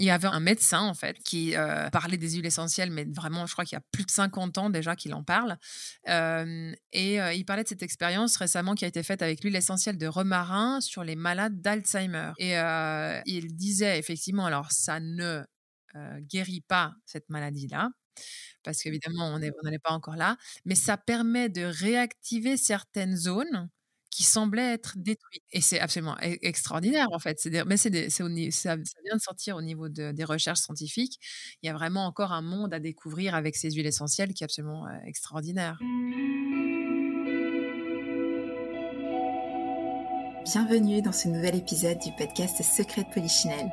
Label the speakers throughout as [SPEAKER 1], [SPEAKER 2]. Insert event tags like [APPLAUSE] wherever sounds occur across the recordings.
[SPEAKER 1] il y avait un médecin en fait qui euh, parlait des huiles essentielles, mais vraiment, je crois qu'il y a plus de 50 ans déjà qu'il en parle. Euh, et euh, il parlait de cette expérience récemment qui a été faite avec l'huile essentielle de romarin sur les malades d'Alzheimer. Et il disait effectivement, alors ça ne guérit pas cette maladie-là, parce qu'évidemment, on n'en est pas encore là, mais ça permet de réactiver certaines zones qui semblaient être détruites. Et c'est absolument e-, extraordinaire, en fait. mais c'est ça, vient de sortir au niveau des recherches scientifiques. Il y a vraiment encore un monde à découvrir avec ces huiles essentielles qui est absolument extraordinaire.
[SPEAKER 2] Bienvenue dans ce nouvel épisode du podcast Secret de Polichinelle.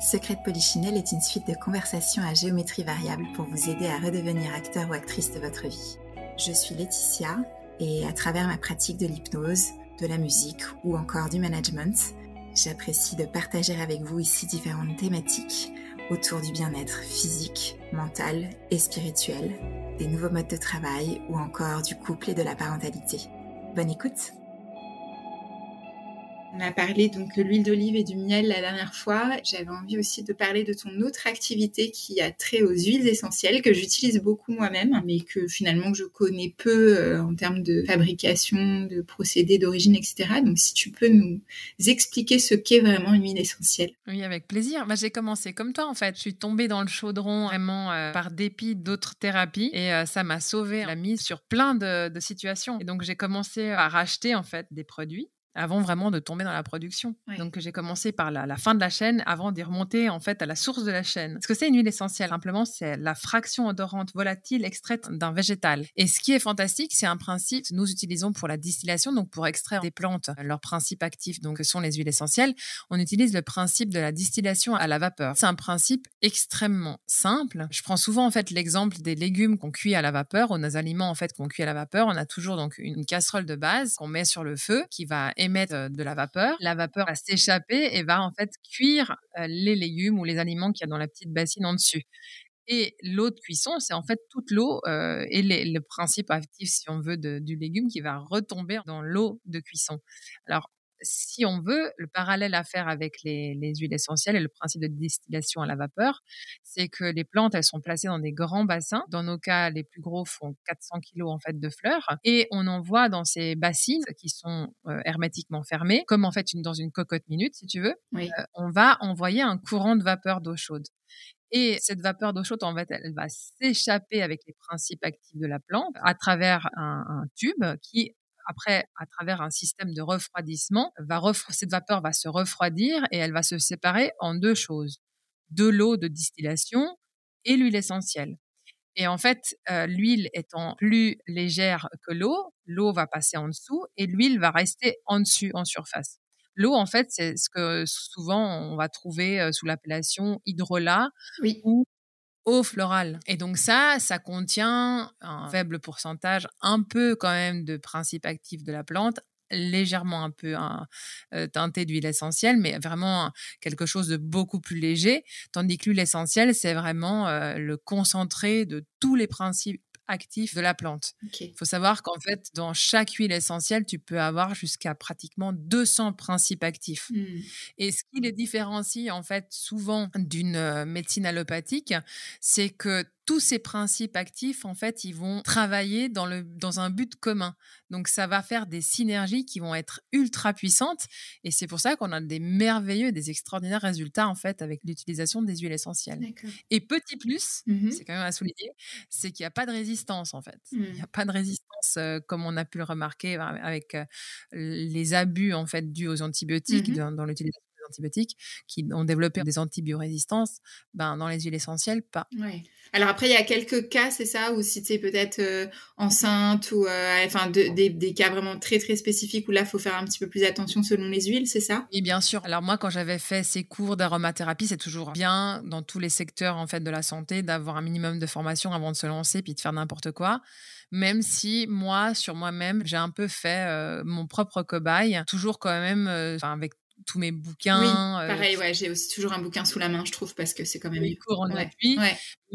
[SPEAKER 2] Secret de Polichinelle est une suite de conversations à géométrie variable pour vous aider à redevenir acteur ou actrice de votre vie. Je suis Laetitia et à travers ma pratique de l'hypnose, de la musique ou encore du management, j'apprécie de partager avec vous ici différentes thématiques autour du bien-être physique, mental et spirituel, des nouveaux modes de travail ou encore du couple et de la parentalité. Bonne écoute on a parlé donc de l'huile d'olive et du miel la dernière fois. J'avais envie aussi de parler de ton autre activité qui a trait aux huiles essentielles que j'utilise beaucoup moi-même, mais que finalement je connais peu euh, en termes de fabrication, de procédés d'origine, etc. Donc si tu peux nous expliquer ce qu'est vraiment une huile essentielle.
[SPEAKER 1] Oui, avec plaisir. Bah, j'ai commencé comme toi en fait. Je suis tombée dans le chaudron vraiment euh, par dépit d'autres thérapies et euh, ça m'a sauvée la mise sur plein de, de situations. Et donc j'ai commencé à racheter en fait des produits avant vraiment de tomber dans la production. Donc j'ai commencé par la, fin de la chaîne avant d'y remonter en fait à la source de la chaîne. Ce que c'est une huile essentielle Simplement, c'est la fraction odorante volatile extraite d'un végétal. Et ce qui est fantastique, c'est un principe que nous utilisons pour la distillation, donc pour extraire des plantes leurs principes actifs, donc que sont les huiles essentielles. On utilise le principe de la distillation à la vapeur. C'est un principe extrêmement simple. Je prends souvent en fait l'exemple des légumes qu'on cuit à la vapeur, ou nos aliments en fait qu'on cuit à la vapeur. On a toujours donc une casserole de base qu'on met sur le feu qui va émettre de la vapeur. La vapeur va s'échapper et va en fait cuire les légumes ou les aliments qu'il y a dans la petite bassine en dessus. Et l'eau de cuisson, c'est en fait toute l'eau et le principe actif, si on veut, du légume qui va retomber dans l'eau de cuisson. Alors, si on veut, le parallèle à faire avec les, huiles essentielles et le principe de distillation à la vapeur, c'est que les plantes, elles sont placées dans des grands bassins. Dans nos cas, les plus gros font 400 kilos en fait de fleurs et on envoie dans ces bassines qui sont euh, hermétiquement fermées, comme en fait une, dans une cocotte minute, si tu veux. Euh, on va envoyer un courant de vapeur d'eau chaude. Et cette vapeur d'eau chaude, en fait, elle va s'échapper avec les principes actifs de la plante à travers un tube qui après, à travers un système de refroidissement, va cette vapeur va se refroidir et elle va se séparer en deux choses de l'eau de distillation et l'huile essentielle. Et en fait, euh, l'huile étant plus légère que l'eau, l'eau va passer en dessous et l'huile va rester en dessus, en surface. L'eau, en fait, c'est ce que souvent on va trouver euh, sous l'appellation hydrolat
[SPEAKER 2] oui.
[SPEAKER 1] ou florale. Et donc ça, ça contient un faible pourcentage, un peu quand même de principes actifs de la plante, légèrement un peu un, euh, teinté d'huile essentielle, mais vraiment quelque chose de beaucoup plus léger, tandis que l'huile essentielle, c'est vraiment euh, le concentré de tous les principes actif de la plante. Il faut savoir qu'en fait, dans chaque huile essentielle, tu peux avoir jusqu'à pratiquement 200 principes actifs. Mmh. Et ce qui les différencie en fait souvent d'une euh, médecine allopathique, c'est que tous ces principes actifs, en fait, ils vont travailler dans, le, dans un but commun. Donc, ça va faire des synergies qui vont être ultra puissantes. Et c'est pour ça qu'on a des merveilleux, des extraordinaires résultats, en fait, avec l'utilisation des huiles essentielles. Et petit plus, mmh c'est quand même à souligner, c'est qu'il n'y a pas de résistance, en fait. Il n'y a pas de résistance, euh, comme on a pu le remarquer avec euh, les abus, en fait, dus aux antibiotiques mmh dans l'utilisation antibiotiques qui ont développé des antibiorésistances, ben, dans les huiles essentielles, pas.
[SPEAKER 2] Alors après, il y a quelques cas, c'est ça, ou si tu es peut-être euh, enceinte ou euh, enfin des, cas vraiment très très spécifiques où là, il faut faire un petit peu plus attention selon les huiles, c'est ça?
[SPEAKER 1] Oui, bien sûr. Alors moi, quand j'avais fait ces cours d'aromathérapie, c'est toujours bien dans tous les secteurs en fait de la santé d'avoir un minimum de formation avant de se lancer puis de faire n'importe quoi même si moi, sur moi-même, j'ai un peu fait euh, mon propre cobaye, toujours quand même avec tous mes bouquins.
[SPEAKER 2] Oui, pareil, ouais, j'ai aussi toujours un bouquin sous la main, je trouve, parce que c'est quand même.
[SPEAKER 1] Les cours en appui.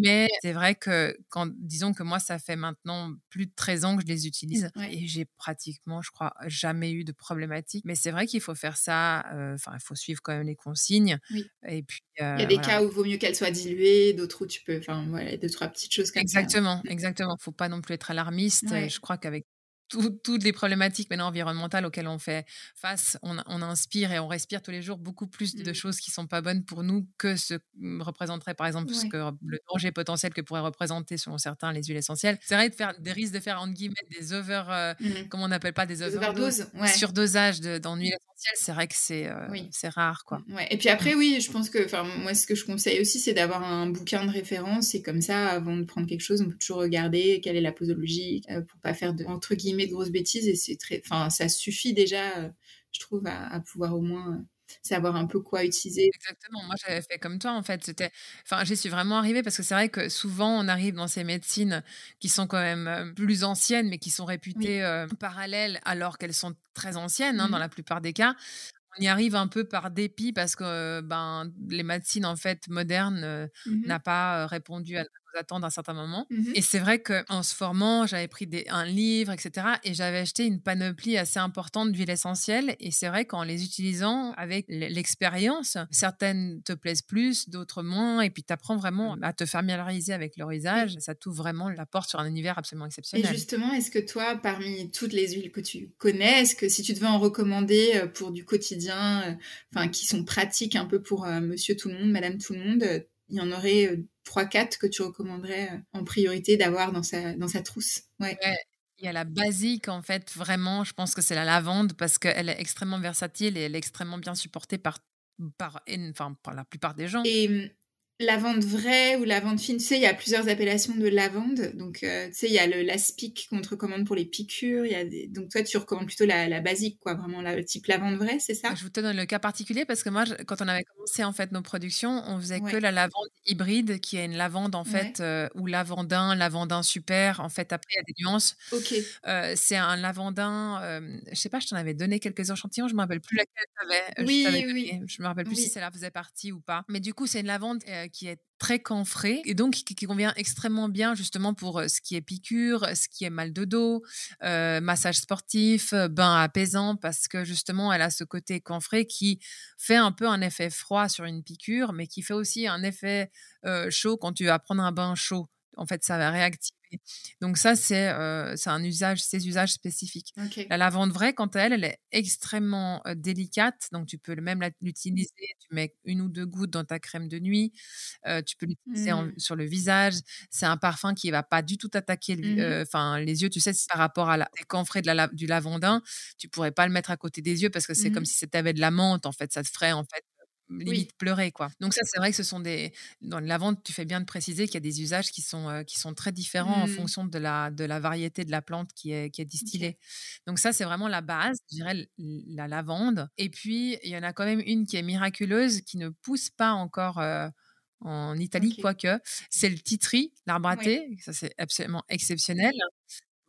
[SPEAKER 1] Mais c'est vrai que, quand, disons que moi, ça fait maintenant plus de 13 ans que je les utilise et j'ai pratiquement, je crois, jamais eu de problématique. Mais c'est vrai qu'il faut faire ça, enfin, il faut suivre quand même les consignes. Et puis.
[SPEAKER 2] il y a des cas où il vaut mieux qu'elle soit diluée, d'autres où tu peux, enfin, voilà, deux, trois petites choses comme
[SPEAKER 1] ça. Exactement, exactement. Faut pas non plus être alarmiste. Je crois qu'avec toutes les problématiques maintenant environnementales auxquelles on fait face, on, inspire et on respire tous les jours beaucoup plus de mmh. choses qui sont pas bonnes pour nous que ce que représenterait par exemple ce que le danger potentiel que pourrait représenter selon certains les huiles essentielles. C'est vrai de faire des risques de faire entre guillemets des over, euh, mmh. comment on n'appelle pas des overdoses, surdosage dans l'huile essentielle. C'est vrai que c'est euh, c'est rare quoi.
[SPEAKER 2] Mmh, et puis après oui, je pense que enfin moi ce que je conseille aussi c'est d'avoir un bouquin de référence et comme ça avant de prendre quelque chose on peut toujours regarder quelle est la posologie euh, pour pas faire de entre guillemets de grosses bêtises et c'est très, enfin, ça suffit déjà, euh, je trouve, à, pouvoir au moins euh, savoir un peu quoi utiliser.
[SPEAKER 1] Exactement. Moi, j'avais fait comme toi, en fait. C'était, enfin, j'y suis vraiment arrivée parce que c'est vrai que souvent, on arrive dans ces médecines qui sont quand même euh, plus anciennes, mais qui sont réputées parallèles alors qu'elles sont très anciennes, hein, dans mmh la plupart des cas. On y arrive un peu par dépit parce que ben, les médecines en fait modernes mmh n'a pas répondu à attendre à un certain moment. Mmh et c'est vrai qu'en se formant, j'avais pris des, un livre, etc. Et j'avais acheté une panoplie assez importante d'huiles essentielles. Et c'est vrai qu'en les utilisant avec l'expérience, certaines te plaisent plus, d'autres moins. Et puis tu apprends vraiment à te familiariser avec leur usage. Ça t'ouvre vraiment la porte sur un univers absolument exceptionnel.
[SPEAKER 2] Et justement, est-ce que toi, parmi toutes les huiles que tu connais, est-ce que si tu devais en recommander euh, pour du quotidien, euh, enfin qui sont pratiques un peu pour euh, monsieur tout le monde, madame tout le monde, il y en aurait 3-4 que tu recommanderais euh, en priorité d'avoir dans sa, dans sa trousse. Ouais.
[SPEAKER 1] Il y a la basique, en fait, vraiment, je pense que c'est la lavande parce qu'elle est extrêmement versatile et elle est extrêmement bien supportée par, par, enfin, par la plupart des gens.
[SPEAKER 2] Et hum, lavande vraie ou lavande fine. Tu sais, il y a plusieurs appellations de lavande. Donc, euh, tu sais, il y a le l'aspic qu'on te recommande pour les piqûres. Y a des... Donc, toi, tu recommandes plutôt la, la basique, quoi, vraiment le type lavande vraie, c'est ça?
[SPEAKER 1] Je vous donne le cas particulier parce que moi, quand on avait commencé en fait nos productions, on faisait que la lavande hybride, qui est une lavande en fait euh, ou lavandin, lavandin super. En fait, après, il y a des nuances.
[SPEAKER 2] Ok.
[SPEAKER 1] Euh, c'est un lavandin. je sais pas, je t'en avais donné quelques échantillons. Je me rappelle plus laquelle tu avais.
[SPEAKER 2] Oui, je oui.
[SPEAKER 1] Je me rappelle plus si celle-là faisait partie ou pas. Mais du coup, c'est une lavande qui est très camphré et donc qui, convient extrêmement bien justement pour ce qui est piqûre, ce qui est mal de dos, massage sportif, bain apaisant parce que justement elle a ce côté camphré qui fait un peu un effet froid sur une piqûre mais qui fait aussi un effet chaud quand tu vas prendre un bain chaud. En fait, ça va réactiver donc ça, c'est un usage, ces usages spécifiques. La lavande vraie, quant à elle, elle est extrêmement délicate. Donc tu peux même l'utiliser. Tu mets une ou deux gouttes dans ta crème de nuit. tu peux l'utiliser mmh. sur le visage. C'est un parfum qui va pas du tout attaquer mmh enfin les yeux. Tu sais, par rapport à la, camphrés de la, du lavandin, tu pourrais pas le mettre à côté des yeux parce que c'est comme mmh si c'était de la menthe. En fait, ça te ferait en fait limite pleurer quoi. Donc ça c'est vrai que ce sont des dans la vente tu fais bien de préciser qu'il y a des usages qui sont euh, qui sont très différents en mmh. fonction de la de la variété de la plante qui est qui est distillée. Donc ça c'est vraiment la base, je dirais la lavande et puis il y en a quand même une qui est miraculeuse qui ne pousse pas encore euh, en Italie, quoique, c'est le titri, l'arbre à thé. Ça, c'est absolument exceptionnel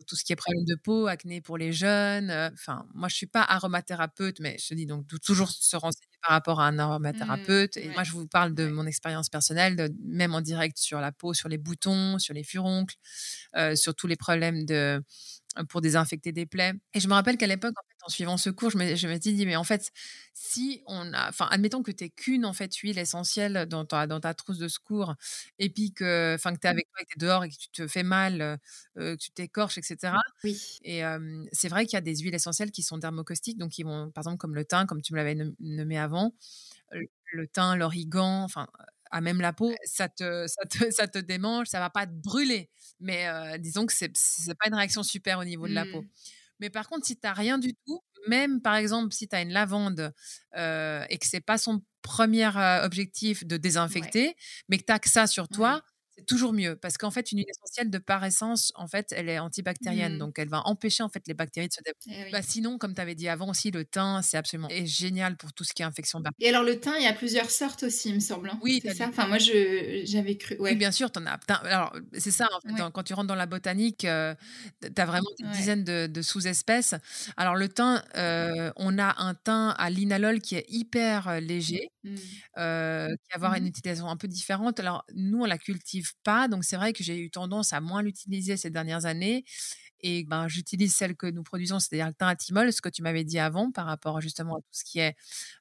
[SPEAKER 1] tout ce qui est problème de peau, acné pour les jeunes. Euh, enfin, moi, je suis pas aromathérapeute, mais je te dis donc toujours se renseigner par rapport à un aromathérapeute. Mmh, et moi, je vous parle de mon expérience personnelle, même en direct sur la peau, sur les boutons, sur les furoncles, euh, sur tous les problèmes de pour désinfecter des plaies. Et je me rappelle qu'à l'époque, en, suivant ce cours, je me, suis dit, mais en fait, si on a, enfin, admettons que tu n'es qu'une en fait huile essentielle dans ta, dans ta trousse de secours, et puis que, enfin, que tu es avec toi, que tu es dehors et que tu te fais mal, euh, que tu t'écorches, etc.
[SPEAKER 2] Oui.
[SPEAKER 1] Et c'est vrai qu'il y a des huiles essentielles qui sont dermocaustiques, donc qui vont, par exemple, comme le thym, comme tu me l'avais nommé avant, le thym, l'origan, enfin, à même la peau, ça te, ça te, ça te démange, ça va pas te brûler. Mais disons que c'est n'est pas une réaction super au niveau de la peau. Mais par contre, si tu n'as rien du tout, même par exemple si tu as une lavande et que c'est pas son premier objectif de désinfecter, mais que tu as que ça sur toi, toujours mieux parce qu'en fait, une huile essentielle de par essence, en fait, elle est antibactérienne, mmh. donc elle va empêcher en fait les bactéries de se développer. Eh bah, sinon, comme tu avais dit avant aussi, le thym, c'est absolument génial pour tout ce qui est infection.
[SPEAKER 2] Et alors le thym, il y a plusieurs sortes aussi, il me semble. Hein. Oui, c'est ça? Enfin, moi, j'avais cru.
[SPEAKER 1] Oui, bien sûr, en as. Alors, c'est ça. En fait, quand tu rentres dans la botanique, euh, tu as vraiment des dizaines de, sous-espèces. Alors le thym, euh, on a un thym à linalol qui est hyper euh, léger, mmh. qui va avoir une mmh utilisation un peu différente. Alors nous, on la cultive pas, donc c'est vrai que j'ai eu tendance à moins l'utiliser ces dernières années. Et ben, j'utilise celle que nous produisons, c'est-à-dire le thym ce que tu m'avais dit avant par rapport justement à tout ce qui est.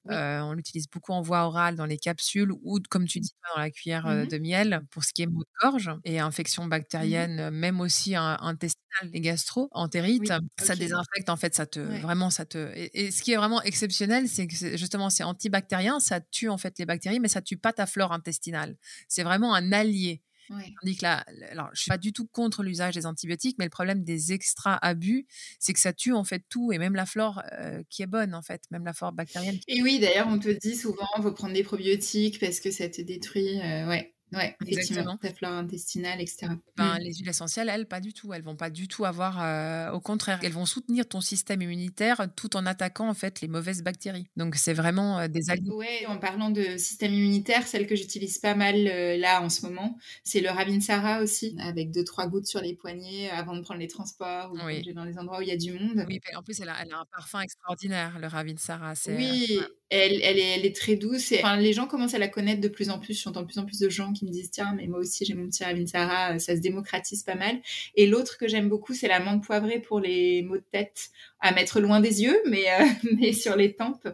[SPEAKER 1] on l'utilise beaucoup en voie orale dans les capsules ou, comme tu dis, dans la cuillère mmh de miel pour ce qui est maux de gorge et infections mmh bactériennes, même aussi intestinales, les gastro, entérites. Ça désinfecte en fait, ça te. Vraiment, ça te. Et, ce qui est vraiment exceptionnel, c'est que justement, c'est antibactérien, ça tue en fait les bactéries, mais ça tue pas ta flore intestinale. C'est vraiment un allié. Tandis que là, alors, je suis pas du tout contre l'usage des antibiotiques, mais le problème des extra abus, c'est que ça tue en fait tout et même la flore euh, qui est bonne en fait, même la flore bactérienne.
[SPEAKER 2] Et oui, d'ailleurs, on te dit souvent, faut prendre des probiotiques parce que ça te détruit. Euh, ouais. Ouais, effectivement, ta flore intestinale, etc.
[SPEAKER 1] Ben, mm. Les huiles essentielles, elles, pas du tout. Elles vont pas du tout avoir, euh, au contraire, elles vont soutenir ton système immunitaire tout en attaquant en fait les mauvaises bactéries. Donc c'est vraiment euh, des alliés.
[SPEAKER 2] Ouais, en parlant de système immunitaire, celle que j'utilise pas mal euh, là en ce moment, c'est le Ravinsara aussi, avec deux trois gouttes sur les poignets avant de prendre les transports ou dans les endroits où il y a du monde.
[SPEAKER 1] Oui, en plus elle a, elle a un parfum extraordinaire, le Ravinsara.
[SPEAKER 2] Oui, elle, est, très douce. Et, enfin, les gens commencent à la connaître de plus en plus. J'entends de plus en plus de gens qui me disent tiens, mais moi aussi j'ai mon petit Ravinsara, euh, ça se démocratise pas mal. Et l'autre que j'aime beaucoup, c'est la menthe poivrée pour les maux de tête à mettre loin des yeux, mais, euh, [LAUGHS] mais sur les tempes.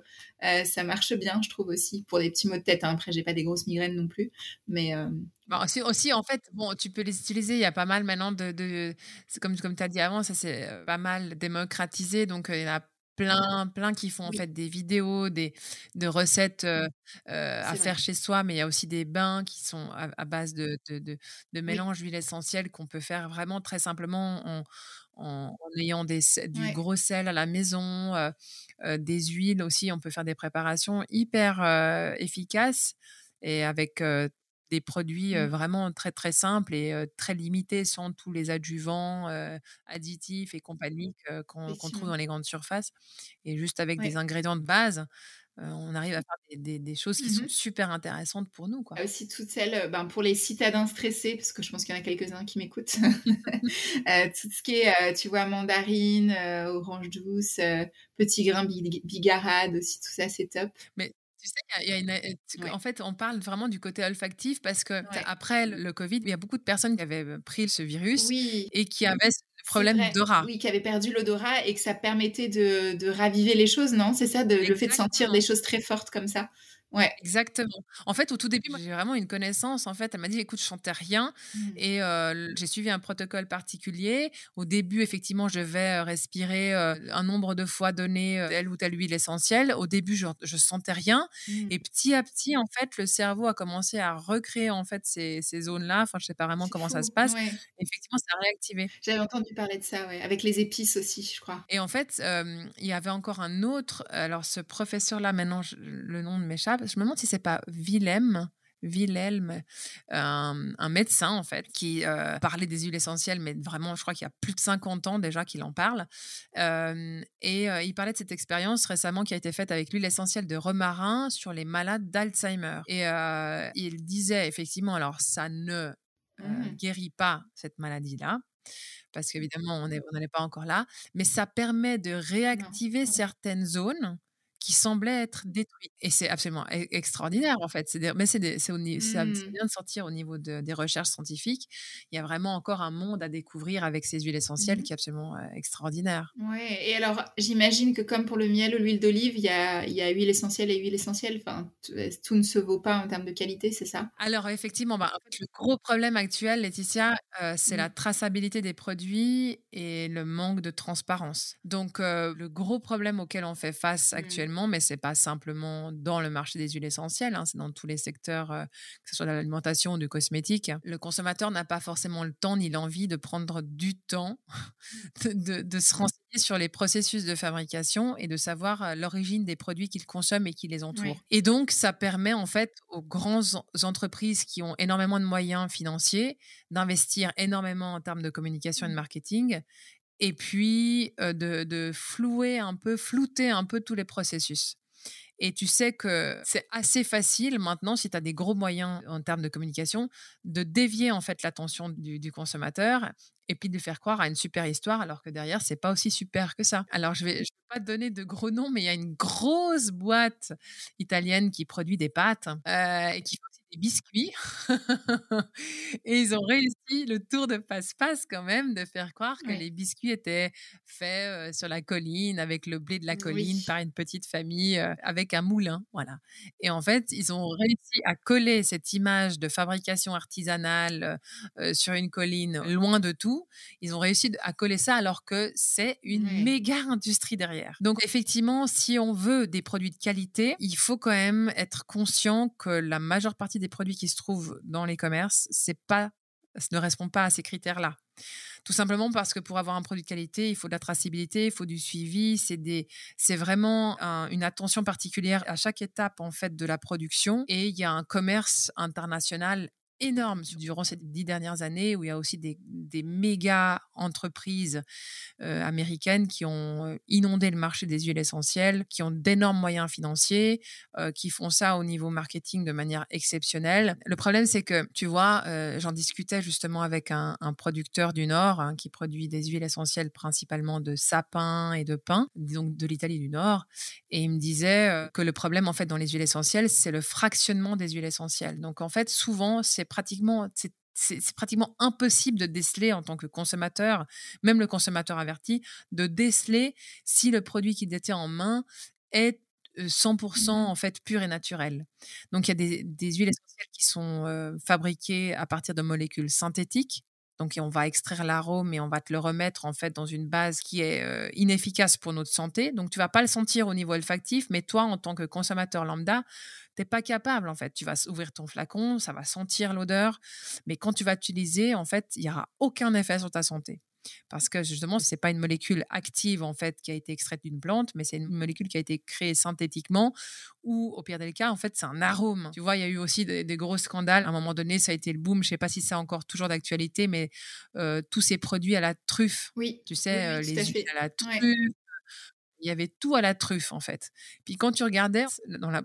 [SPEAKER 2] Euh, ça marche bien, je trouve aussi, pour des petits maux de tête. Hein. Après, j'ai pas des grosses migraines non plus, mais
[SPEAKER 1] aussi, aussi, en fait, bon, tu peux les utiliser. Il y a pas mal maintenant de, de comme comme tu as dit avant, ça c'est pas mal démocratisé. Donc il y a plein, plein qui font en fait des vidéos, des de recettes euh, euh, à faire chez soi, mais il y a aussi des bains qui sont à, base de, de, de, de mélange d'huile essentielle qu'on peut faire vraiment très simplement en, en, ayant des, du gros sel à la maison, euh, des huiles aussi. On peut faire des préparations hyper efficaces et avec des produits mmh. vraiment très très simples et très limités sans tous les adjuvants, additifs et compagnie qu'on trouve dans les grandes surfaces. Et juste avec des ingrédients de base, on arrive à faire des, choses qui sont mmh super intéressantes pour nous. Quoi.
[SPEAKER 2] Aussi toutes celles ben, pour les citadins stressés, parce que je pense qu'il y en a quelques-uns qui m'écoutent. [LAUGHS] tout ce qui est, tu vois, mandarine, orange douce, petit grain bigarade aussi, tout ça, c'est top.
[SPEAKER 1] Mais tu sais, y a une, en fait, on parle vraiment du côté olfactif parce que après le Covid, il y a beaucoup de personnes qui avaient pris ce virus et qui avaient ce problème d'odorat.
[SPEAKER 2] Oui, qui avaient perdu l'odorat et que ça permettait de, de raviver les choses, non? C'est ça, de, le fait de sentir des choses très fortes comme ça. Ouais.
[SPEAKER 1] Exactement. En fait, au tout début, j'ai vraiment une connaissance. En fait, elle m'a dit, écoute, je sentais rien. Mmh. Et j'ai suivi un protocole particulier. Au début, effectivement, je vais respirer un nombre de fois donné telle ou telle huile essentielle. Au début, je, je sentais rien. Mmh. Et petit à petit, en fait, le cerveau a commencé à recréer, en fait, ces, ces zones-là. Enfin, je sais pas vraiment comment ça se passe. Effectivement, ça a réactivé.
[SPEAKER 2] J'avais entendu parler de ça, ouais. Avec les épices aussi, je crois.
[SPEAKER 1] Et en fait, il y avait encore un autre. Alors, ce professeur-là, maintenant, le nom de m'échappe je me demande si c'est pas Willem. Wilhelm, un médecin en fait, qui euh, parlait des huiles essentielles, mais vraiment, je crois qu'il y a plus de 50 ans déjà qu'il en parle. et euh, il parlait de cette expérience récemment qui a été faite avec l'huile essentielle de romarin sur les malades d'Alzheimer. Et euh, il disait effectivement, alors ça ne mmh. guérit pas cette maladie-là, parce qu'évidemment, on n'en est pas encore là, mais ça permet de réactiver certaines zones qui semblait être détruit. Et c'est absolument e-, extraordinaire, en fait. C'est mais c'est mmh. bien de sortir au niveau des recherches scientifiques. Il y a vraiment encore un monde à découvrir avec ces huiles essentielles mmh. qui est absolument extraordinaire.
[SPEAKER 2] Ouais. Et alors, j'imagine que comme pour le miel ou l'huile d'olive, il y a, y a huile essentielle et huile essentielle. Enfin, tout ne se vaut pas en termes de qualité, c'est ça?
[SPEAKER 1] Alors, effectivement, bah, le gros problème actuel, Laetitia, c'est la mmh. traçabilité des produits et le manque de transparence. Donc, le gros problème auquel on fait face actuellement, mais c'est pas simplement dans le marché des huiles essentielles, hein, c'est dans tous les secteurs, euh, que ce soit de l'alimentation ou du cosmétique. Le consommateur n'a pas forcément le temps ni l'envie de prendre du temps [LAUGHS] de, se renseigner sur les processus de fabrication et de savoir l'origine des produits qu'ils consomment et qui les entourent. Et donc, ça permet en fait aux grandes entreprises qui ont énormément de moyens financiers d'investir énormément en termes de communication et de mmh. marketing et puis de, flouer un peu, flouter un peu tous les processus. Et tu sais que c'est assez facile maintenant, si tu as des gros moyens en termes de communication, de dévier en fait l'attention du, consommateur et puis de faire croire à une super histoire alors que derrière c'est pas aussi super que ça. Alors je vais, vais pas te donner de gros noms, mais il y a une grosse boîte italienne qui produit des pâtes et qui des biscuits. [LAUGHS] et ils ont réussi le tour de passe-passe quand même de faire croire que les biscuits étaient faits sur la colline avec le blé de la colline par une petite famille avec un moulin. Voilà. Et en fait, ils ont réussi à coller cette image de fabrication artisanale sur une colline loin de tout. Ils ont réussi à coller ça alors que c'est une méga industrie derrière. Donc effectivement, si on veut des produits de qualité, il faut quand même être conscient que la majeure partie des produits qui se trouvent dans les commerces, c'est pas, ne répond pas à ces critères-là. Tout simplement parce que pour avoir un produit de qualité, il faut de la traçabilité, il faut du suivi. C'est des, c'est vraiment une attention particulière à chaque étape en fait de la production. Et il y a un commerce international énorme durant ces dix dernières années où il y a aussi des, méga entreprises euh, américaines qui ont euh, inondé le marché des huiles essentielles, qui ont d'énormes moyens financiers, euh, qui font ça au niveau marketing de manière exceptionnelle. Le problème, c'est que, tu vois, j'en discutais justement avec un, producteur du Nord hein, qui produit des huiles essentielles principalement de sapin et de pin, donc de l'Italie du Nord, et il me disait que le problème, en fait, dans les huiles essentielles, c'est le fractionnement des huiles essentielles. Donc, en fait, souvent, c'est pratiquement, c'est pratiquement impossible de déceler en tant que consommateur, même le consommateur averti, de déceler si le produit qu'il détient en main est 100% mmh en fait pur et naturel. Donc il y a des, huiles essentielles qui sont fabriquées à partir de molécules synthétiques. Donc on va extraire l'arôme et on va te le remettre en fait dans une base qui est inefficace pour notre santé. Donc tu vas pas le sentir au niveau olfactif, mais toi en tant que consommateur lambda, t'es pas capable en fait. Tu vas ouvrir ton flacon, ça va sentir l'odeur, mais quand tu vas utiliser, en fait, il y aura aucun effet sur ta santé. Parce que justement, ce n'est pas une molécule active en fait qui a été extraite d'une plante, mais c'est une molécule qui a été créée synthétiquement ou au pire des cas, en fait, c'est un arôme. Tu vois, il y a eu aussi des, gros scandales. À un moment donné, ça a été le boom. Je ne sais pas si c'est encore toujours d'actualité, mais euh, tous ces produits à la truffe.
[SPEAKER 2] Oui.
[SPEAKER 1] Tu sais, euh, les huiles à la truffe. Il y avait tout à la truffe en fait. Puis quand tu regardais dans la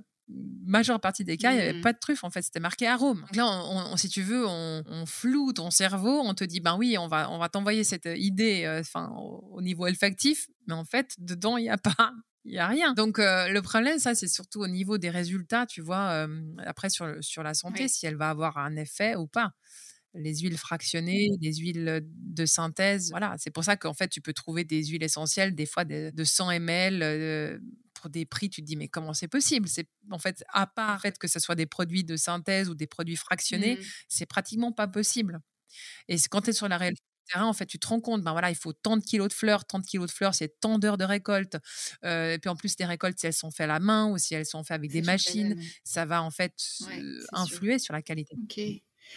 [SPEAKER 1] majeure partie des cas, il n'y avait mmh. pas de truffe en fait, c'était marqué arôme. Donc là, si tu veux, on, floue ton cerveau, on te dit ben oui, on va, on va t'envoyer cette idée, euh, au, niveau olfactif, mais en fait dedans il n'y a pas. [LAUGHS] Il y a rien. Donc euh, le problème, ça, c'est surtout au niveau des résultats, tu vois, après sur, sur la santé, si elle va avoir un effet ou pas les huiles fractionnées, les huiles de synthèse. Voilà, c'est pour ça qu'en fait, tu peux trouver des huiles essentielles, des fois de, 100 ml, pour des prix, tu te dis, mais comment c'est possible? C'est en fait, à part que ce soit des produits de synthèse ou des produits fractionnés, mmh. c'est pratiquement pas possible. Et quand tu es sur la réalité terrain, en fait, tu te rends compte, ben voilà, il faut tant de kilos de fleurs, tant de kilos de fleurs, c'est tant d'heures de récolte. et puis en plus, les récoltes, si elles sont faites à la main ou si elles sont faites avec des machines, ça va en fait influer sur la qualité.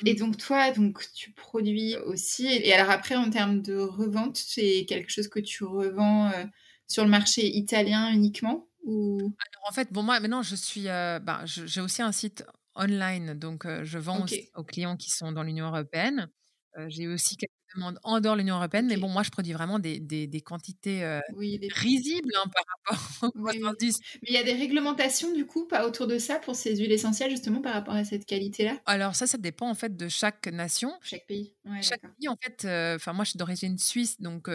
[SPEAKER 2] Et donc toi, donc tu produis aussi. Et alors après, en termes de revente, c'est quelque chose que tu revends sur le marché italien uniquement? Ou...
[SPEAKER 1] Alors, en fait, bon moi maintenant je suis, bah, j'ai aussi un site online, donc je vends aux, clients qui sont dans l'Union européenne. j'ai aussi quelques demandes en dehors de l'Union européenne, mais bon, moi je produis vraiment des, des, des quantités risibles hein, par rapport [LAUGHS] aux oui,
[SPEAKER 2] Mais il y a des réglementations du coup, pas autour de ça pour ces huiles essentielles justement par rapport à cette qualité-là?
[SPEAKER 1] Alors ça, ça dépend en fait de chaque nation,
[SPEAKER 2] chaque pays.
[SPEAKER 1] Chaque pays en fait. Enfin moi je suis d'origine suisse, donc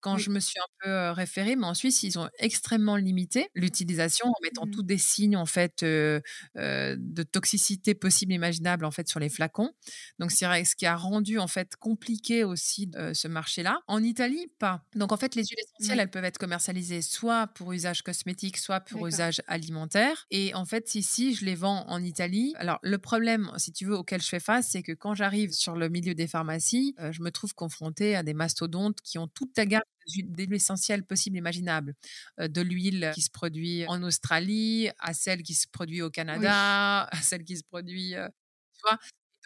[SPEAKER 1] quand je me suis un peu référée, mais en Suisse ils ont extrêmement limité l'utilisation en mettant mmh. tous des signes en fait de toxicité possible imaginable en fait sur les flacons. Donc c'est ce qui a rendu en fait compliqué aussi ce marché-là. En Italie, pas. Donc en fait les huiles essentielles, elles peuvent être commercialisées soit pour usage cosmétique, soit pour usage alimentaire. Et en fait ici, je les vends en Italie. Alors le problème, si tu veux, auquel je fais face, c'est que quand j'arrive sur le milieu des pharmacies, je me trouve confrontée à des mastodontes qui ont toute la gamme d'huiles essentielles possibles imaginables. de l'huile qui se produit en Australie, à celle qui se produit au Canada, [LAUGHS] à celle qui se produit, tu vois?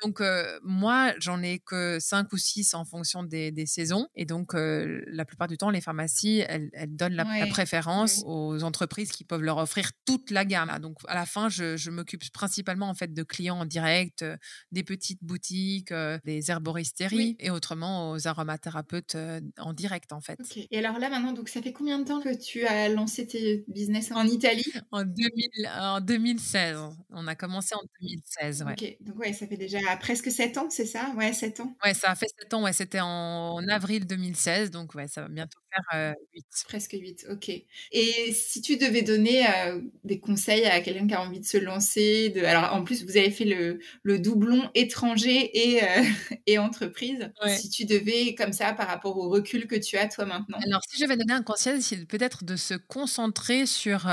[SPEAKER 1] Donc, moi, j'en ai que 5 ou 6 en fonction des, saisons. Et donc, la plupart du temps, les pharmacies, elles, donnent la, préférence aux entreprises qui peuvent leur offrir toute la gamme. Donc, à la fin, je, m'occupe principalement en fait de clients en direct, des petites boutiques, des herboristeries et autrement aux aromathérapeutes en direct en fait.
[SPEAKER 2] Et alors là, maintenant, donc ça fait combien de temps que tu as lancé tes business en Italie?
[SPEAKER 1] En, 2000, en 2016. On a commencé en 2016. Ouais.
[SPEAKER 2] Ok, donc ouais, ça fait déjà presque 7 ans, c'est ça? Ouais, 7 ans.
[SPEAKER 1] Ouais, ça a fait 7 ans. Ouais, c'était en, avril 2016, donc ouais, ça va bientôt faire 8. Euh,
[SPEAKER 2] presque 8, ok. Et si tu devais donner euh, des conseils à quelqu'un qui a envie de se lancer, de... alors en plus, vous avez fait le, le doublon étranger et, euh, [LAUGHS] et entreprise. Si tu devais, comme ça, par rapport au recul que tu as toi maintenant?
[SPEAKER 1] Alors, si je vais donner un conseil, c'est peut-être de se concentrer sur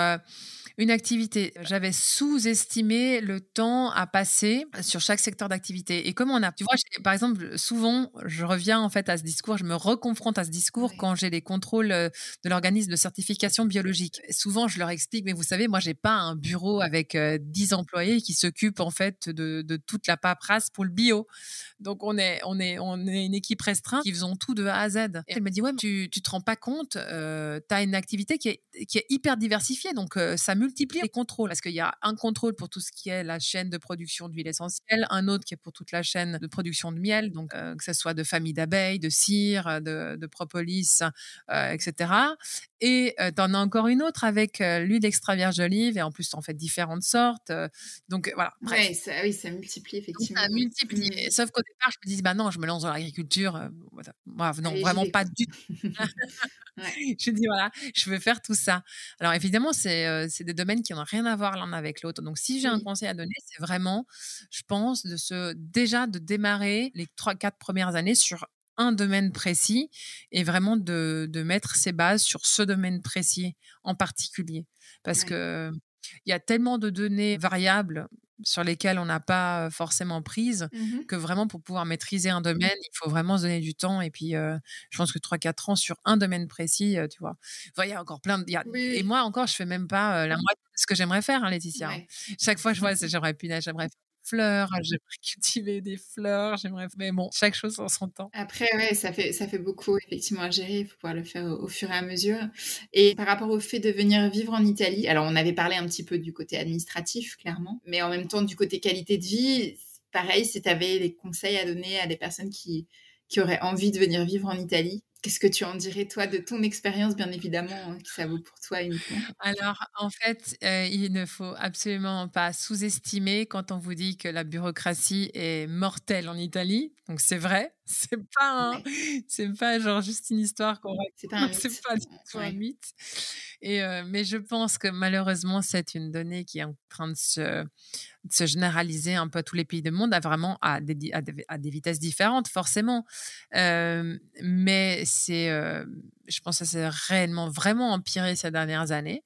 [SPEAKER 1] une activité. J'avais sous-estimé le temps à passer sur chaque secteur d'activité. Et comment on a, tu vois, par exemple, souvent, je reviens en fait à ce discours, je me reconfronte à ce discours quand j'ai les contrôles euh, de l'organisme de certification biologique. souvent, je leur explique, mais vous savez, moi, j'ai pas un bureau avec 10 euh, employés qui s'occupent en fait de, toute la paperasse pour le bio. Donc, on est, on est, on est une équipe restreinte qui faisons tout de A à Z. Et elle me dit, ouais, tu, tu te rends pas compte, euh, tu as une activité qui est, qui est hyper diversifiée. Donc, ça multiplier les contrôles parce qu'il y a un contrôle pour tout ce qui est la chaîne de production d'huile essentielle, un autre qui est pour toute la chaîne de production de miel, donc euh, que ce soit de famille d'abeilles, de cire, de, propolis, euh, etc. Et euh, tu en as encore une autre avec l'huile extra vierge d'olive et en plus en fait différentes sortes. donc voilà.
[SPEAKER 2] Ouais, ça, oui, ça multiplie effectivement.
[SPEAKER 1] ça multiplie. Mmh. Sauf qu'au départ, je me dis bah non, je me lance dans l'agriculture. non, vraiment pas du [LAUGHS] tout. [LAUGHS] Je dis voilà, je veux faire tout ça. Alors évidemment, c'est des domaines qui n'ont rien à voir l'un avec l'autre. Donc, si j'ai un conseil à donner, c'est vraiment, je pense, de se déjà de démarrer les trois, quatre premières années sur un domaine précis et vraiment de, de, mettre ses bases sur ce domaine précis en particulier. Parce que il y a tellement de données variables sur lesquelles on n'a pas forcément prise, mmh que vraiment pour pouvoir maîtriser un domaine, il faut vraiment se donner du temps. Et puis, je pense que 3-4 ans sur un domaine précis, tu vois. Il y a encore plein de. Et moi, encore, je fais même pas la moitié de ce que j'aimerais faire, hein, Laetitia. Hein. Chaque fois, je vois, j'aimerais j'aimerais fleurs, j'aimerais [LAUGHS] cultiver des fleurs, j'aimerais. Mais bon, chaque chose en son temps.
[SPEAKER 2] Après, ouais, ça fait, ça fait beaucoup effectivement à gérer. Il faut pouvoir le faire au, fur et à mesure. Et par rapport au fait de venir vivre en Italie, alors on avait parlé un petit peu du côté administratif, clairement, mais en même temps du côté qualité de vie, pareil, si tu avais des conseils à donner à des personnes qui, qui auraient envie de venir vivre en Italie, Qu'est-ce que tu en dirais, toi, de ton expérience, bien évidemment, que ça vaut pour toi uniquement?
[SPEAKER 1] Alors, en fait, euh, il ne faut absolument pas sous-estimer quand on vous dit que la bureaucratie est mortelle en Italie. Donc, c'est vrai, [LAUGHS] c'est pas, [LAUGHS] c'est pas genre juste une histoire qu'on
[SPEAKER 2] C'est pas un [LAUGHS]
[SPEAKER 1] c'est pas du tout un mythe. Et, euh, mais je pense que malheureusement, c'est une donnée qui est en train de se, se généraliser un peu à tous les pays du monde, à vraiment à des, à des, vitesses différentes, forcément. Euh, mais c'est, euh, je pense que ça s'est réellement vraiment empiré ces dernières années.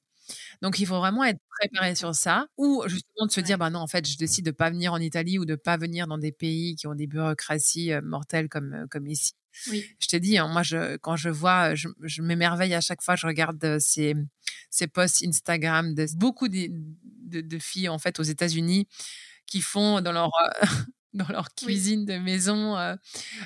[SPEAKER 1] Donc, il faut vraiment être préparé sur ça, ou justement de se dire, bah non, en fait, je décide de pas venir en Italie ou de pas venir dans des pays qui ont des bureaucraties mortelles comme, comme ici. Je te dis, hein, moi, je, quand je vois, je, m'émerveille à chaque fois, je regarde ces, ces posts Instagram de beaucoup de, de, filles, en fait, aux États-Unis qui font dans leur, [LAUGHS] dans leur cuisine de maison, euh,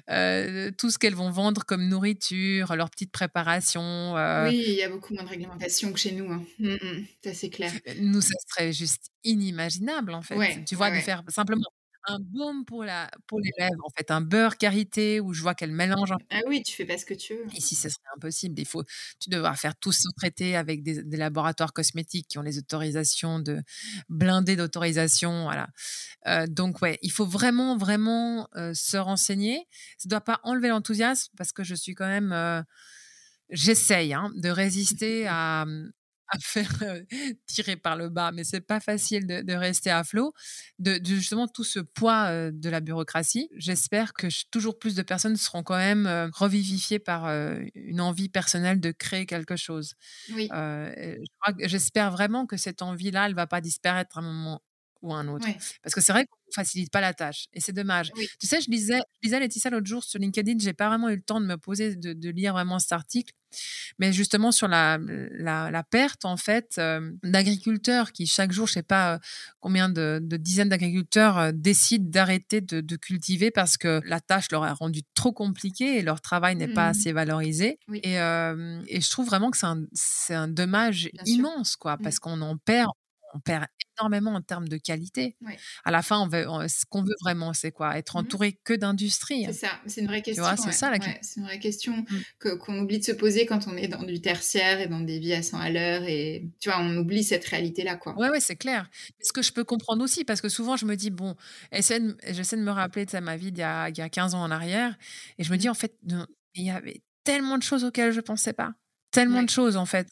[SPEAKER 1] euh, tout ce qu'elles vont vendre comme nourriture, leur petite préparation.
[SPEAKER 2] Euh. Oui, il y a beaucoup moins de réglementation que chez nous. Hein. Mmh, mmh, c'est clair.
[SPEAKER 1] Nous, ça serait juste inimaginable, en fait. tu vois, de faire simplement un baume pour, la, pour les lèvres, en fait, un beurre karité où je vois qu'elle mélange.
[SPEAKER 2] Ah oui, tu fais pas ce que tu veux.
[SPEAKER 1] Ici, ce serait impossible. Il faut, tu devras faire tout ce traité avec des, laboratoires cosmétiques qui ont les autorisations de blindés d'autorisation. Voilà. Euh, donc, ouais, il faut vraiment, vraiment euh, se renseigner. Ça ne doit pas enlever l'enthousiasme parce que je suis quand même. Euh, j'essaye hein, de [LAUGHS] résister à, à faire tirer par le bas, mais c'est pas facile de, rester à flot, de, justement tout ce poids de la bureaucratie. J'espère que toujours plus de personnes seront quand même revivifiées par une envie personnelle de créer quelque chose. Oui. J'espère vraiment que cette envie-là, elle va pas disparaître à un moment ou à un autre. Parce que c'est vrai qu'on ne facilite pas la tâche et c'est dommage. Tu sais, je lisais, je lisais Laetitia l'autre jour sur LinkedIn, j'ai pas vraiment eu le temps de me poser, de, de lire vraiment cet article Mais justement, sur la, la, perte, en fait, d'agriculteurs qui, chaque jour, je sais pas combien de, dizaines d'agriculteurs décident d'arrêter de, cultiver parce que la tâche leur est rendue trop compliquée et leur travail n'est pas mmh. assez valorisé. Et, et, je trouve vraiment que c'est un, un, dommage immense, quoi, mmh. parce qu'on en perd on perd énormément en termes de qualité. À la fin, on veut, ce qu'on veut vraiment, c'est quoi? Être mmh entouré que d'industrie.
[SPEAKER 2] C'est ça, c'est une vraie question.
[SPEAKER 1] c'est ça la question.
[SPEAKER 2] c'est une vraie question mmh. qu'on oublie de se poser quand on est dans du tertiaire et dans des vies à 100 à l'heure. Et tu vois, on oublie cette réalité-là. Quoi.
[SPEAKER 1] Ouais, ouais, c'est clair. Ce que je peux comprendre aussi, parce que souvent, je me dis, bon, j'essaie de me rappeler de ma vie d'il y, y a 15 ans en arrière. Et je me dis, mmh. en fait, il y avait tellement de choses auxquelles je ne pensais pas tellement de choses en fait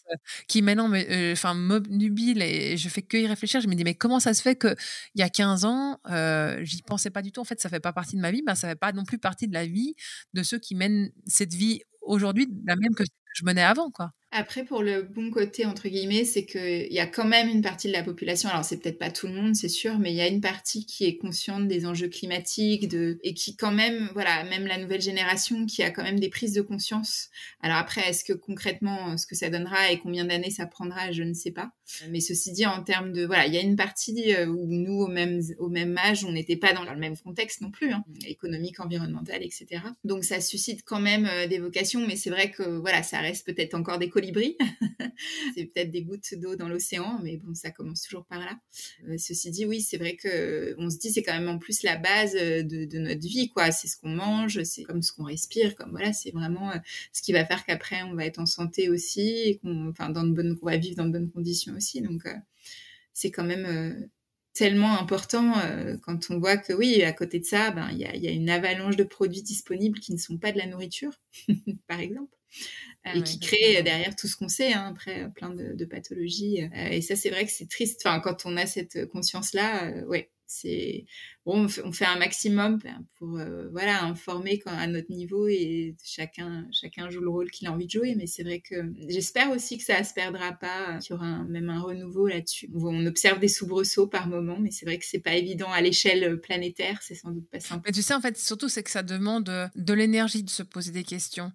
[SPEAKER 1] qui maintenant me enfin m'obnubilent et je fais que y réfléchir. Je me dis mais comment ça se fait que il y a 15 ans euh, j'y pensais pas du tout. En fait ça fait pas partie de ma vie mais ça fait pas non plus partie de la vie de ceux qui mènent cette vie aujourd'hui la même que je menais avant quoi
[SPEAKER 2] après, pour le bon côté, entre guillemets, c'est qu'il y a quand même une partie de la population, alors c'est peut-être pas tout le monde, c'est sûr, mais il y a une partie qui est consciente des enjeux climatiques de, et qui quand même, voilà, même la nouvelle génération qui a quand même des prises de conscience. Alors après, est-ce que concrètement, ce que ça donnera et combien d'années ça prendra, je ne sais pas. Mais ceci dit, en termes de, voilà, il y a une partie euh, où nous, au même, au même âge, on n'était pas dans le même contexte non plus, hein, économique, environnemental, etc. Donc ça suscite quand même euh, des vocations, mais c'est vrai que, voilà, ça reste peut-être encore des [LAUGHS] c'est peut-être des gouttes d'eau dans l'océan, mais bon, ça commence toujours par là. Euh, ceci dit, oui, c'est vrai que on se dit c'est quand même en plus la base euh, de, notre vie, quoi. C'est ce qu'on mange, c'est comme ce qu'on respire, comme voilà, c'est vraiment euh, ce qui va faire qu'après on va être en santé aussi, et qu'on, enfin, dans de bonnes, va vivre dans de bonnes conditions aussi. Donc, c'est quand même tellement important quand on voit que oui, à côté de ça, ben il y y a, une avalanche de produits disponibles qui ne sont pas de la nourriture, [LAUGHS] par exemple. Ah et qui crée derrière tout ce qu'on sait, hein, après plein de, pathologies. Euh, et ça, c'est vrai que c'est triste. Enfin, quand on a cette conscience-là, euh, ouais, c'est bon, on fait, un maximum pour euh, voilà informer à notre niveau et chacun chacun joue le rôle qu'il a envie de jouer. Mais c'est vrai que j'espère aussi que ça se perdra pas, qu'il y aura même un renouveau là-dessus. On observe des soubresauts par moment, mais c'est vrai que c'est pas évident à l'échelle planétaire. C'est sans doute pas simple.
[SPEAKER 1] Mais tu sais, en fait, surtout c'est que ça demande de l'énergie de se poser des questions.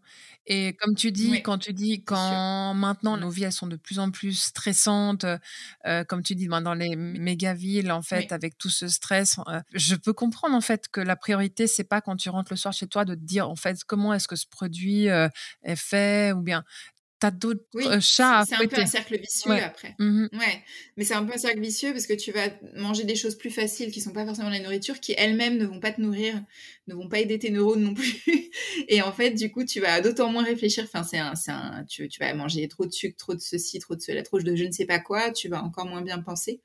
[SPEAKER 1] Et comme tu dis, quand tu dis quand maintenant nos vies elles sont de plus en plus stressantes, euh, comme tu dis ben, dans les méga villes en fait avec tout ce stress, euh, je peux comprendre en fait que la priorité c'est pas quand tu rentres le soir chez toi de te dire en fait comment est-ce que ce produit euh, est fait ou bien d'autres euh, chats à
[SPEAKER 2] C'est un peu un cercle vicieux après. Mmh ouais. Mais c'est un peu un cercle vicieux parce que tu vas manger des choses plus faciles qui sont pas forcément la nourriture, qui elles-mêmes ne vont pas te nourrir, ne vont pas aider tes neurones non plus. [LAUGHS] et en fait, du coup, tu vas d'autant moins réfléchir. Enfin, c'est un, un tu, tu, vas manger trop de sucre, trop de ceci, trop de cela, trop de je ne sais pas quoi. Tu vas encore moins bien penser.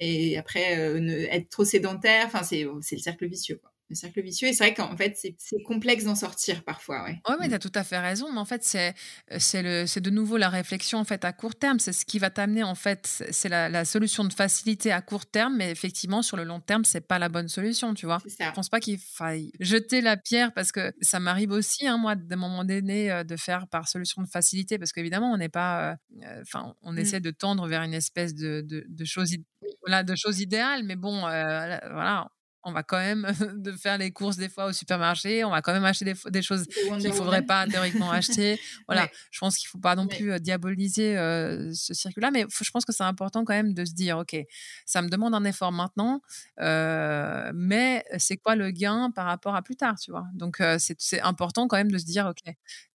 [SPEAKER 2] Et après, euh, être trop sédentaire. Enfin, c'est le cercle vicieux. Quoi le cercle vicieux. Et c'est vrai qu'en fait, c'est complexe d'en sortir parfois. Ouais,
[SPEAKER 1] ouais, mais tu as tout à fait raison. Mais en fait, c'est de nouveau la réflexion en fait, à court terme. C'est ce qui va t'amener, en fait, c'est la, la, solution de facilité à court terme. Mais effectivement, sur le long terme, c'est pas la bonne solution, tu vois. Je pense pas qu'il faille jeter la pierre parce que ça m'arrive aussi, hein, moi, d'un moment donné, euh, de faire par solution de facilité. Parce qu'évidemment, on n'est pas. Euh, euh, enfin, on mmh. essaie de tendre vers une espèce de, de, de choses voilà, de choses idéales, mais bon, voilà, on va quand même [LAUGHS] de faire les courses des fois au supermarché, on va quand même acheter des, choses qu'il ne faudrait pas théoriquement acheter. [LAUGHS] Voilà, je pense qu'il ne faut pas non plus euh, diaboliser euh, ce circuit-là, mais je pense que c'est important quand même de se dire, OK, ça me demande un effort maintenant, euh, mais c'est quoi le gain par rapport à plus tard, tu vois? Donc, c'est important quand même de se dire, OK,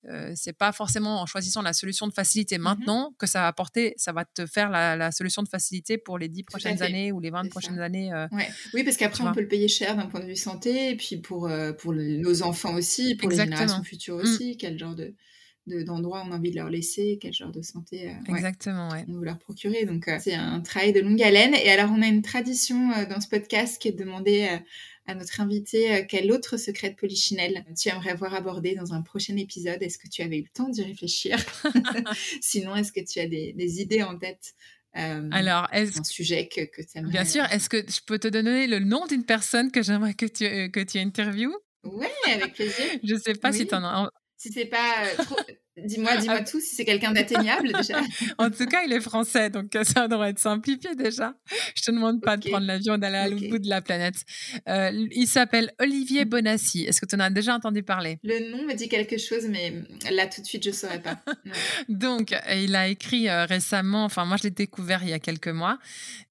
[SPEAKER 1] euh, c'est pas forcément en choisissant la solution de facilité mmh maintenant que ça va apporter, ça va te faire la, solution de facilité pour les 10 prochaines années ou les 20 prochaines années. Euh,
[SPEAKER 2] oui, parce qu'après, on peut le payer cher d'un point de vue santé, et puis pour, euh, pour nos enfants aussi, pour les générations futures mmh. aussi, quel genre de d'endroits on a envie de leur laisser, quel genre de santé
[SPEAKER 1] Exactement,
[SPEAKER 2] on veut leur procurer. Donc, c'est un travail de longue haleine. Et alors, on a une tradition dans ce podcast qui est de demander à notre invité euh, quel autre secret de Polichinelle tu aimerais voir abordé dans un prochain épisode? Est-ce que tu avais eu le temps d'y réfléchir? [LAUGHS] [LAUGHS] Sinon, est-ce que tu as des, idées en tête
[SPEAKER 1] euh, Alors, est-ce
[SPEAKER 2] un sujet que, que tu aimerais
[SPEAKER 1] Bien sûr. Est-ce que je peux te donner le nom d'une personne que j'aimerais que tu euh, que tu interviewes
[SPEAKER 2] Oui, avec plaisir. [LAUGHS]
[SPEAKER 1] je ne sais pas si tu en as.
[SPEAKER 2] Si c'est pas trop Dis-moi, dis-moi ah. tout si c'est quelqu'un d'atteignable déjà. [LAUGHS]
[SPEAKER 1] en tout cas, il est français, donc euh, ça devrait être simplifié déjà. Je te demande pas de prendre l'avion d'aller à l'autre bout de la planète. Euh, il s'appelle Olivier Bonassi. Est-ce que tu en as déjà entendu parler?
[SPEAKER 2] Le nom me dit quelque chose, mais là tout de suite, je saurais pas. [LAUGHS]
[SPEAKER 1] donc, il a écrit récemment. Enfin, moi, je l'ai découvert il y a quelques mois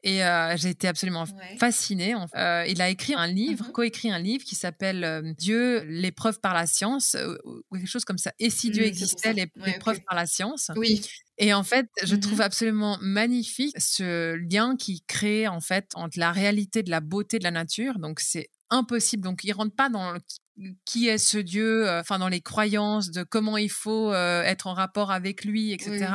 [SPEAKER 1] et j'ai été absolument fascinée. il a écrit un livre, co mm-hmm. coécrit un livre qui s'appelle Dieu, l'épreuve par la science, ou quelque chose comme ça. Et si Dieu mmh, existait, les, preuves par la science.
[SPEAKER 2] Oui.
[SPEAKER 1] Et en fait, je mmh trouve absolument magnifique ce lien qui crée en fait entre la réalité de la beauté de la nature. Donc c'est impossible. Donc il rentre pas dans qui est ce Dieu, euh, enfin dans les croyances de comment il faut euh, être en rapport avec lui, etc.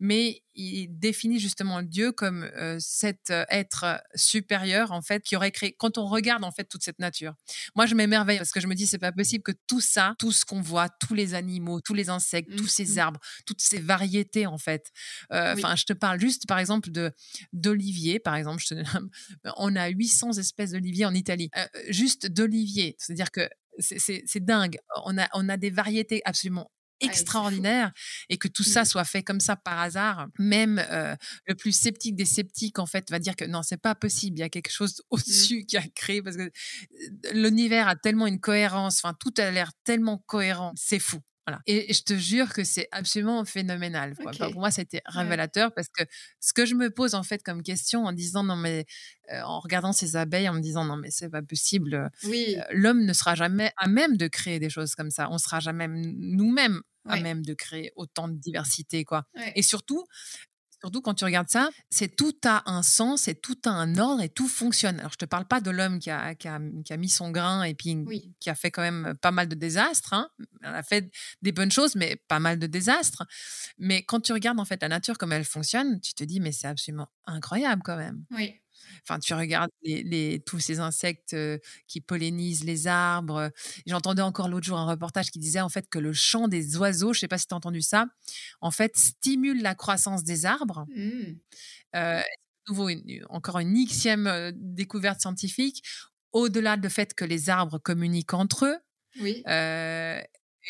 [SPEAKER 1] Mais il définit justement Dieu comme euh, cet être supérieur en fait qui aurait créé. Quand on regarde en fait toute cette nature, moi je m'émerveille parce que je me dis c'est pas possible que tout ça, tout ce qu'on voit, tous les animaux, tous les insectes, tous ces mmh. arbres, toutes ces variétés en fait. Enfin, je te parle juste par exemple de d'olivier, par exemple. Je te... [LAUGHS] on a 800 espèces d'olivier en Italie, juste d'olivier, c'est-à-dire que c'est dingue. On a, on a des variétés absolument ah, extraordinaires et que tout ça mmh. soit fait comme ça par hasard, même euh, le plus sceptique des sceptiques en fait va dire que non c'est pas possible, il y a quelque chose [LAUGHS] mmh. au-dessus qui a créé parce que euh, l'univers a tellement une cohérence, enfin tout a l'air tellement cohérent, c'est fou. Et je te jure que c'est absolument phénoménal. Pour moi, c'était révélateur parce que ce que je me pose en fait comme question en disant non mais euh, en regardant ces abeilles, en me disant non mais c'est pas possible.
[SPEAKER 2] Oui.
[SPEAKER 1] Euh, l'homme ne sera jamais à même de créer des choses comme ça. On sera jamais nous-mêmes à même de créer autant de diversité quoi. Et surtout, Surtout quand tu regardes ça, c'est tout a un sens et tout a un ordre et tout fonctionne. Alors, je te parle pas de l'homme qui a, qui, a, mis son grain et puis qui a fait quand même pas mal de désastres. Hein. Elle a fait des bonnes choses, mais pas mal de désastres. Mais quand tu regardes en fait la nature comme elle fonctionne, tu te dis, mais c'est absolument incroyable quand même.
[SPEAKER 2] Oui.
[SPEAKER 1] Enfin, tu regardes les, tous ces insectes qui pollinisent les arbres. J'entendais encore l'autre jour un reportage qui disait en fait que le chant des oiseaux, je ne sais pas si tu as entendu ça, en fait stimule la croissance des arbres. Mmh. nouveau, encore une xième découverte scientifique. Au-delà du fait que les arbres communiquent entre eux.
[SPEAKER 2] Oui.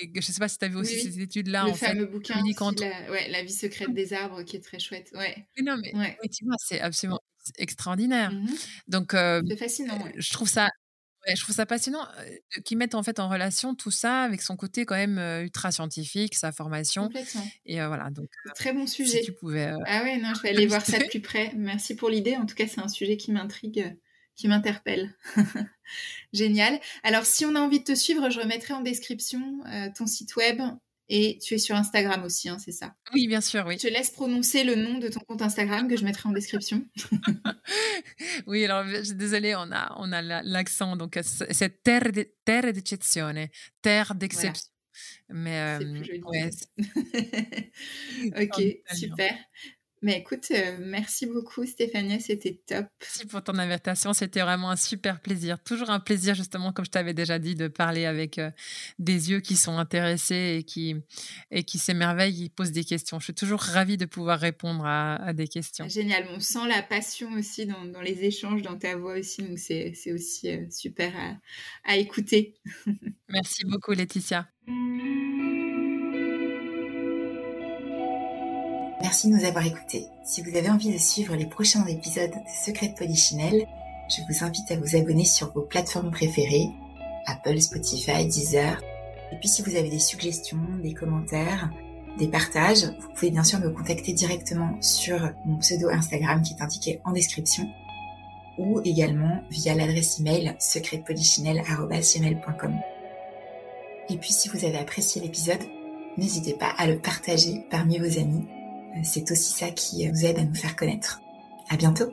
[SPEAKER 1] Et je ne sais pas si tu as vu aussi ces études-là.
[SPEAKER 2] Le fameux bouquin, la, ouais, la vie secrète des arbres, qui est très chouette. Ouais.
[SPEAKER 1] non, mais tu vois, c'est absolument extraordinaire. Mmh Donc,
[SPEAKER 2] c'est fascinant.
[SPEAKER 1] Je trouve ça. je trouve ça passionnant qu'ils mettent en fait en relation tout ça avec son côté quand même ultra scientifique, sa formation.
[SPEAKER 2] Complètement.
[SPEAKER 1] Et voilà, donc
[SPEAKER 2] très bon sujet.
[SPEAKER 1] Si tu pouvais.
[SPEAKER 2] ah ouais, non, je vais [LAUGHS] aller voir ça de plus près. Merci pour l'idée. En tout cas, c'est un sujet qui m'intrigue, qui m'interpelle. [LAUGHS] Génial. Alors, si on a envie de te suivre, je remettrai en description ton site web et tu es sur Instagram aussi, hein, c'est ça?
[SPEAKER 1] Oui, bien sûr, oui.
[SPEAKER 2] Je te laisse prononcer le nom de ton compte Instagram que je mettrai en description. [LAUGHS]
[SPEAKER 1] oui, alors désolée, on a, on a l'accent, donc c'est terre d'eccezione, terre d'exception.
[SPEAKER 2] Mais euh, ouais. [LAUGHS] ok, super. Mais écoute, euh, merci beaucoup Stéphanie, c'était top.
[SPEAKER 1] Merci pour ton invitation, c'était vraiment un super plaisir. Toujours un plaisir justement, comme je t'avais déjà dit, de parler avec euh, des yeux qui sont intéressés et qui, et qui s'émerveillent, qui posent des questions. Je suis toujours ravie de pouvoir répondre à, des questions.
[SPEAKER 2] Génial, on sent la passion aussi dans, dans les échanges, dans ta voix aussi, donc c'est aussi euh, super à, à écouter. [LAUGHS]
[SPEAKER 1] merci beaucoup Laetitia.
[SPEAKER 2] Merci de nous avoir écoutés. Si vous avez envie de suivre les prochains épisodes de Secret de Polichinelle, je vous invite à vous abonner sur vos plateformes préférées, Apple, Spotify, Deezer. Et puis si vous avez des suggestions, des commentaires, des partages, vous pouvez bien sûr me contacter directement sur mon pseudo Instagram qui est indiqué en description ou également via l'adresse email secretpolichinelle.com. Et puis si vous avez apprécié l'épisode, n'hésitez pas à le partager parmi vos amis c'est aussi ça qui vous aide à nous faire connaître. À bientôt!